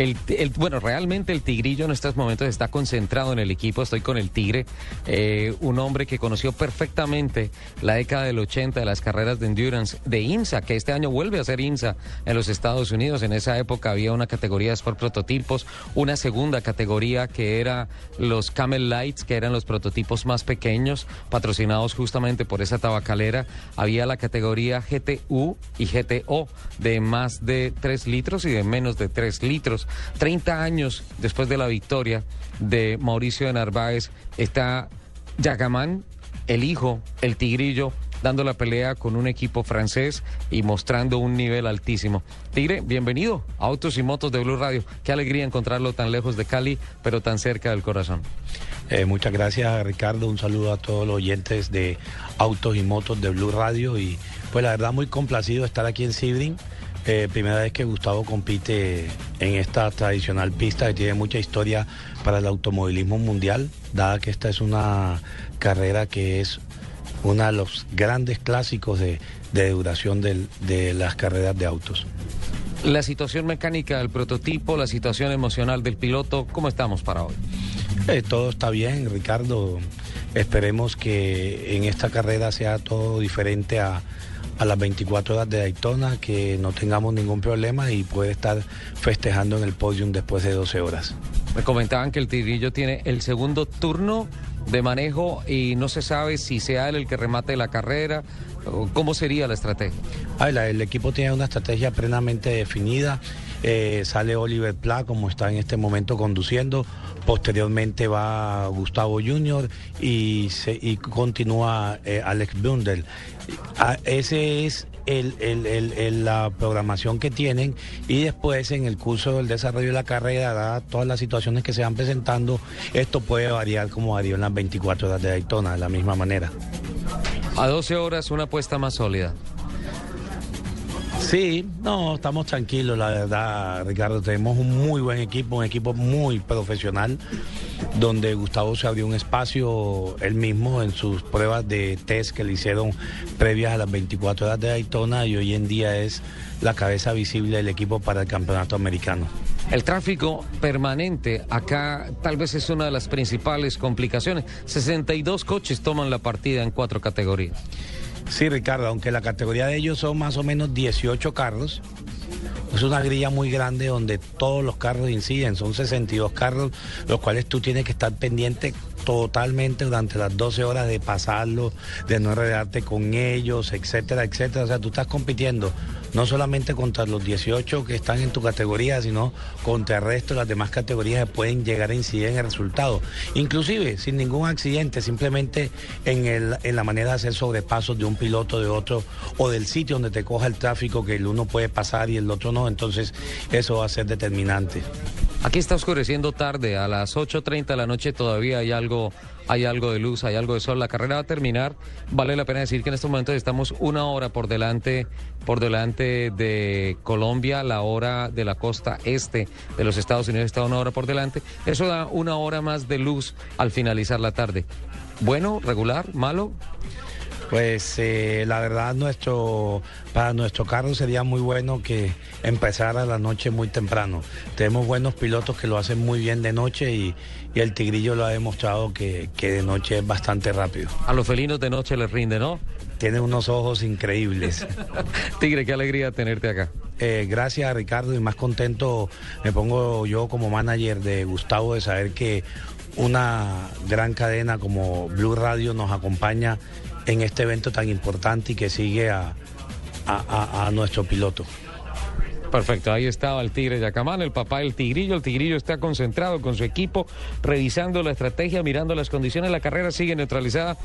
El, bueno, realmente el Tigrillo en estos momentos está concentrado en el equipo. Estoy con el Tigre, eh, un hombre que conoció perfectamente la década del 80 de las carreras de endurance de INSA, que este año vuelve a ser INSA en los Estados Unidos. En esa época había una categoría de Sport Prototipos, una segunda categoría que era los Camel Lights, que eran los prototipos más pequeños, patrocinados justamente por esa tabacalera. Había la categoría GTU y GTO de más de 3 litros y de menos de 3 litros. 30 años después de la victoria de Mauricio de Narváez, está Yagamán, el hijo, el tigrillo, dando la pelea con un equipo francés y mostrando un nivel altísimo. Tigre, bienvenido a Autos y Motos de Blue Radio. Qué alegría encontrarlo tan lejos de Cali, pero tan cerca del corazón. Eh, muchas gracias Ricardo, un saludo a todos los oyentes de Autos y Motos de Blue Radio y pues la verdad muy complacido estar aquí en Sibrin. Eh, primera vez que Gustavo compite en esta tradicional pista que tiene mucha historia para el automovilismo mundial, dada que esta es una carrera que es uno de los grandes clásicos de, de duración del- de las carreras de autos. La situación mecánica del prototipo, la situación emocional del piloto, ¿cómo estamos para hoy? Eh, todo está bien, Ricardo. Esperemos que en esta carrera sea todo diferente a, a las 24 horas de Daytona, que no tengamos ningún problema y puede estar festejando en el podium después de 12 horas. Me comentaban que el Tigrillo tiene el segundo turno de manejo y no se sabe si sea él el que remate la carrera. ¿Cómo sería la estrategia? Ah, la- el equipo tiene una estrategia plenamente definida. Eh, sale Oliver Pla como está en este momento conduciendo. Posteriormente va Gustavo Junior y, continúa eh, Alex Bundel. Ah, ese es la programación que tienen y después en el curso del desarrollo de la carrera, dadas todas las situaciones que se van presentando, esto puede variar como varió en las 24 horas de Daytona, de la misma manera. A 12 horas una apuesta más sólida. Sí, no, estamos tranquilos, la verdad, Ricardo. Tenemos un muy buen equipo, un equipo muy profesional, donde Gustavo se abrió un espacio él mismo en sus pruebas de test que le hicieron previas a las 24 horas de Daytona y hoy en día es la cabeza visible del equipo para el campeonato americano. El tráfico permanente acá tal vez es una de las principales complicaciones. 62 coches toman la partida en cuatro categorías. Sí, Ricardo, aunque la categoría de ellos son más o menos 18 carros, es una grilla muy grande donde todos los carros inciden, son 62 carros, los cuales tú tienes que estar pendiente totalmente durante las 12 horas de pasarlo, de no enredarte con ellos, etcétera, etcétera. O sea, tú estás compitiendo no solamente contra los 18 que están en tu categoría, sino contra el resto de las demás categorías que pueden llegar a incidir en el resultado. Inclusive sin ningún accidente, simplemente en, el, en la manera de hacer sobrepasos de un piloto de otro o del sitio donde te coja el tráfico que el uno puede pasar y el otro no. Entonces eso va a ser determinante. Aquí está oscureciendo tarde, a las 8.30 de la noche todavía hay algo, hay algo de luz, hay algo de sol. La carrera va a terminar. Vale la pena decir que en estos momentos estamos una hora por delante, por delante de Colombia, la hora de la costa este de los Estados Unidos está una hora por delante. Eso da una hora más de luz al finalizar la tarde. Bueno, regular, malo. Pues eh, la verdad nuestro para nuestro carro sería muy bueno que empezara la noche muy temprano. Tenemos buenos pilotos que lo hacen muy bien de noche y, y el Tigrillo lo ha demostrado que, que de noche es bastante rápido. A los felinos de noche les rinde, ¿no? Tiene unos ojos increíbles. Tigre, qué alegría tenerte acá. Eh, gracias Ricardo y más contento me pongo yo como manager de Gustavo de saber que una gran cadena como Blue Radio nos acompaña en este evento tan importante y que sigue a, a- a- a nuestro piloto. Perfecto, ahí estaba el Tigre Yacamán, el papá del Tigrillo. El Tigrillo está concentrado con su equipo, revisando la estrategia, mirando las condiciones. La carrera sigue neutralizada.